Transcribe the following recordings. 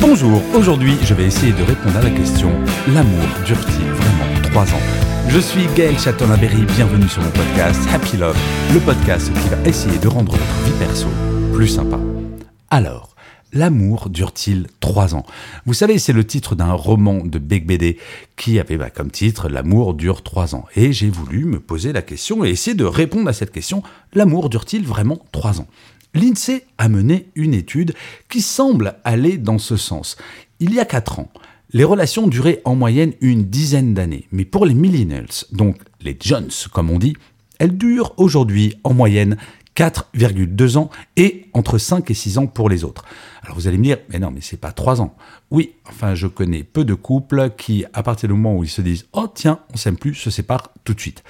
Bonjour, aujourd'hui je vais essayer de répondre à la question L'amour dure-t-il vraiment 3 ans? Je suis Gaël Chatonaberry, bienvenue sur mon podcast Happy Love, le podcast qui va essayer de rendre votre vie perso plus sympa. Alors, L'amour dure-t-il 3 ans? Vous savez, c'est le titre d'un roman de Beck BD qui avait bah, comme titre L'amour dure 3 ans. Et j'ai voulu me poser la question et essayer de répondre à cette question. L'amour dure-t-il vraiment 3 ans? L'INSEE a mené une étude qui semble aller dans ce sens. Il y a 4 ans, les relations duraient en moyenne une dizaine d'années. Mais pour les millennials, donc les jeunes comme on dit, elles durent aujourd'hui en moyenne 4,2 ans et entre 5 et 6 ans pour les autres. Alors vous allez me dire, mais non, mais c'est pas 3 ans. Oui, enfin je connais peu de couples qui, à partir du moment où ils se disent, oh tiens, on s'aime plus, se séparent tout de suite.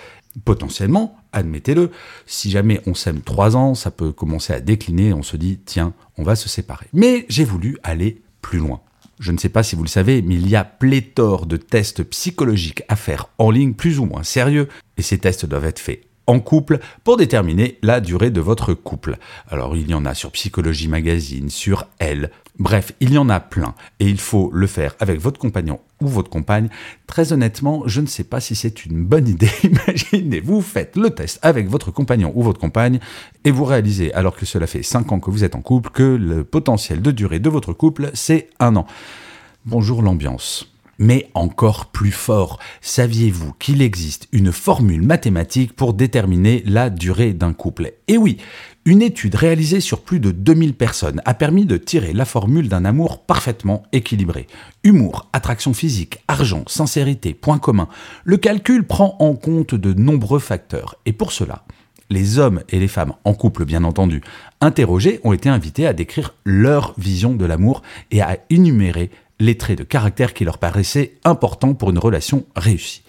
Potentiellement, admettez-le, si jamais on s'aime 3 ans, ça peut commencer à décliner, on se dit, tiens, on va se séparer. Mais j'ai voulu aller plus loin. Je ne sais pas si vous le savez, mais il y a pléthore de tests psychologiques à faire en ligne plus ou moins sérieux, et ces tests doivent être faits en couple pour déterminer la durée de votre couple. Alors il y en a sur Psychologie Magazine, sur Elle, bref, il y en a plein et il faut le faire avec votre compagnon ou votre compagne. Très honnêtement, je ne sais pas si c'est une bonne idée. Imaginez, vous faites le test avec votre compagnon ou votre compagne et vous réalisez, alors que cela fait 5 ans que vous êtes en couple, que le potentiel de durée de votre couple, c'est un an. Bonjour l'ambiance. Mais encore plus fort, saviez-vous qu'il existe une formule mathématique pour déterminer la durée d'un couple Et oui, une étude réalisée sur plus de 2000 personnes a permis de tirer la formule d'un amour parfaitement équilibré. Humour, attraction physique, argent, sincérité, point commun. Le calcul prend en compte de nombreux facteurs. Et pour cela, les hommes et les femmes en couple, bien entendu, interrogés, ont été invités à décrire leur vision de l'amour et à énumérer les traits de caractère qui leur paraissaient importants pour une relation réussie.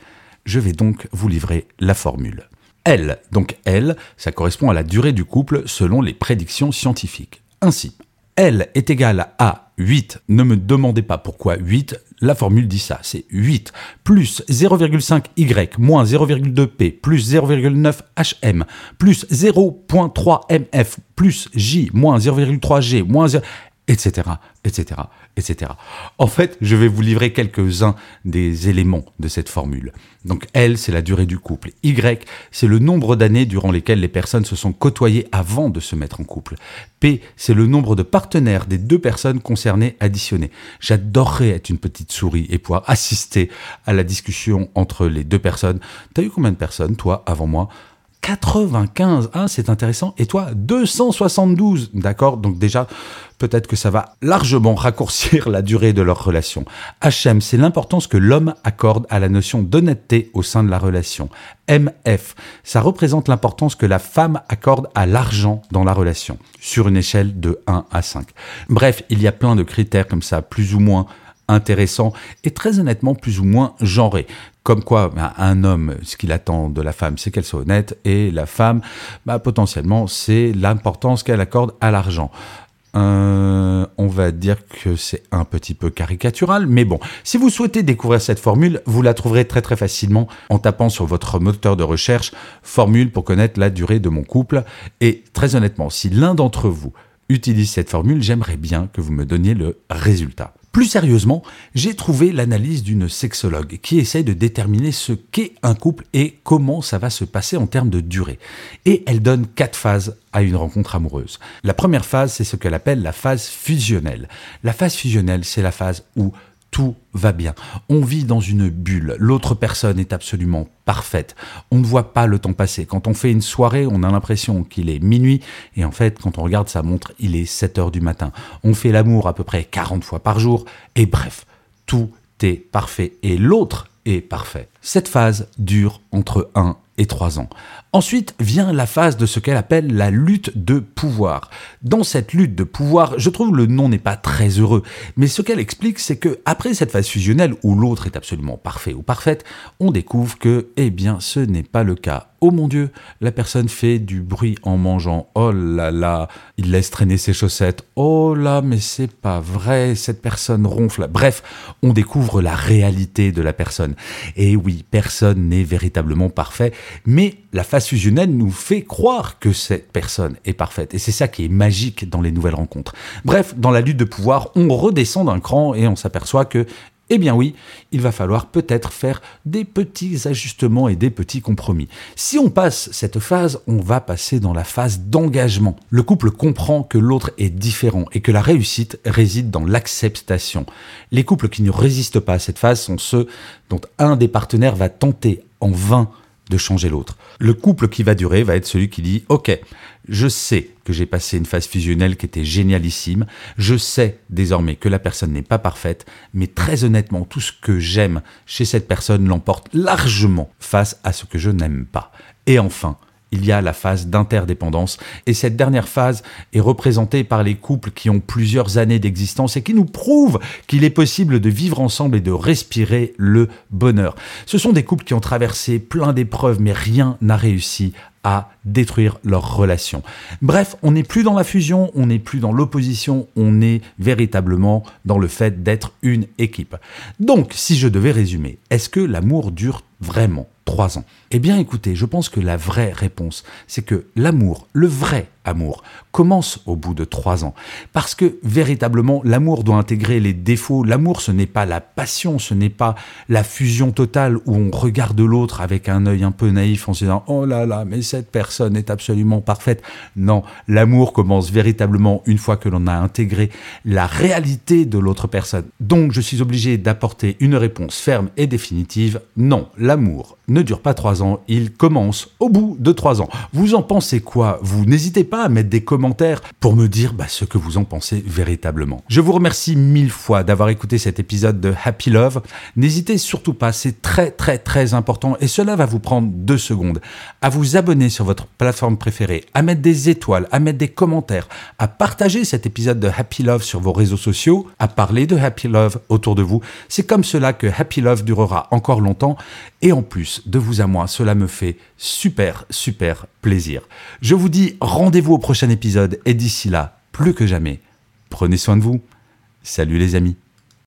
Je vais donc vous livrer la formule. L, donc L, ça correspond à la durée du couple selon les prédictions scientifiques. Ainsi, L est égal à 8. Ne me demandez pas pourquoi 8, la formule dit ça, c'est 8 plus 0,5y moins 0,2p plus 0,9 hm plus 0,3 mf plus j moins 0,3g moins 0, etc., etc., etc. En fait, je vais vous livrer quelques-uns des éléments de cette formule. Donc L, c'est la durée du couple. Y, c'est le nombre d'années durant lesquelles les personnes se sont côtoyées avant de se mettre en couple. P, c'est le nombre de partenaires des deux personnes concernées additionnés. J'adorerais être une petite souris et pouvoir assister à la discussion entre les deux personnes. T'as eu combien de personnes, toi, avant moi? 95, hein, c'est intéressant. Et toi, 272, d'accord Donc déjà, peut-être que ça va largement raccourcir la durée de leur relation. HM, c'est l'importance que l'homme accorde à la notion d'honnêteté au sein de la relation. MF, ça représente l'importance que la femme accorde à l'argent dans la relation, sur une échelle de 1 à 5. Bref, il y a plein de critères comme ça, plus ou moins intéressants et très honnêtement plus ou moins genrés. Comme quoi, bah, un homme, ce qu'il attend de la femme, c'est qu'elle soit honnête, et la femme, bah, potentiellement, c'est l'importance qu'elle accorde à l'argent. Euh, on va dire que c'est un petit peu caricatural, mais bon, si vous souhaitez découvrir cette formule, vous la trouverez très très facilement en tapant sur votre moteur de recherche formule pour connaître la durée de mon couple. Et très honnêtement, si l'un d'entre vous utilise cette formule, j'aimerais bien que vous me donniez le résultat. Plus sérieusement, j'ai trouvé l'analyse d'une sexologue qui essaye de déterminer ce qu'est un couple et comment ça va se passer en termes de durée. Et elle donne quatre phases à une rencontre amoureuse. La première phase, c'est ce qu'elle appelle la phase fusionnelle. La phase fusionnelle, c'est la phase où tout va bien. On vit dans une bulle. L'autre personne est absolument parfaite. On ne voit pas le temps passer. Quand on fait une soirée, on a l'impression qu'il est minuit et en fait, quand on regarde sa montre, il est 7 heures du matin. On fait l'amour à peu près 40 fois par jour et bref, tout est parfait et l'autre est parfait. Cette phase dure entre 1 et 3 ans. Ensuite vient la phase de ce qu'elle appelle la lutte de pouvoir. Dans cette lutte de pouvoir, je trouve le nom n'est pas très heureux, mais ce qu'elle explique, c'est que après cette phase fusionnelle où l'autre est absolument parfait ou parfaite, on découvre que, eh bien, ce n'est pas le cas. Oh mon Dieu, la personne fait du bruit en mangeant. Oh là là, il laisse traîner ses chaussettes. Oh là, mais c'est pas vrai, cette personne ronfle. Bref, on découvre la réalité de la personne. Oui, personne n'est véritablement parfait, mais la phase fusionnelle nous fait croire que cette personne est parfaite. Et c'est ça qui est magique dans les nouvelles rencontres. Bref, dans la lutte de pouvoir, on redescend d'un cran et on s'aperçoit que eh bien oui, il va falloir peut-être faire des petits ajustements et des petits compromis. Si on passe cette phase, on va passer dans la phase d'engagement. Le couple comprend que l'autre est différent et que la réussite réside dans l'acceptation. Les couples qui ne résistent pas à cette phase sont ceux dont un des partenaires va tenter en vain de changer l'autre. Le couple qui va durer va être celui qui dit OK, je sais que j'ai passé une phase fusionnelle qui était génialissime, je sais désormais que la personne n'est pas parfaite, mais très honnêtement, tout ce que j'aime chez cette personne l'emporte largement face à ce que je n'aime pas. Et enfin, il y a la phase d'interdépendance. Et cette dernière phase est représentée par les couples qui ont plusieurs années d'existence et qui nous prouvent qu'il est possible de vivre ensemble et de respirer le bonheur. Ce sont des couples qui ont traversé plein d'épreuves, mais rien n'a réussi à détruire leur relation. Bref, on n'est plus dans la fusion, on n'est plus dans l'opposition, on est véritablement dans le fait d'être une équipe. Donc, si je devais résumer, est-ce que l'amour dure vraiment? Eh bien écoutez, je pense que la vraie réponse, c'est que l'amour, le vrai amour, commence au bout de trois ans. Parce que véritablement, l'amour doit intégrer les défauts. L'amour, ce n'est pas la passion, ce n'est pas la fusion totale où on regarde l'autre avec un œil un peu naïf en se disant ⁇ Oh là là, mais cette personne est absolument parfaite ⁇ Non, l'amour commence véritablement une fois que l'on a intégré la réalité de l'autre personne. Donc je suis obligé d'apporter une réponse ferme et définitive. Non, l'amour ne dure pas trois ans, il commence au bout de trois ans. Vous en pensez quoi? Vous n'hésitez pas à mettre des commentaires pour me dire bah, ce que vous en pensez véritablement. Je vous remercie mille fois d'avoir écouté cet épisode de Happy Love. N'hésitez surtout pas, c'est très très très important et cela va vous prendre deux secondes à vous abonner sur votre plateforme préférée, à mettre des étoiles, à mettre des commentaires, à partager cet épisode de Happy Love sur vos réseaux sociaux, à parler de Happy Love autour de vous. C'est comme cela que Happy Love durera encore longtemps et en plus de vous à moi, cela me fait super, super plaisir. Je vous dis rendez-vous au prochain épisode et d'ici là, plus que jamais, prenez soin de vous. Salut les amis.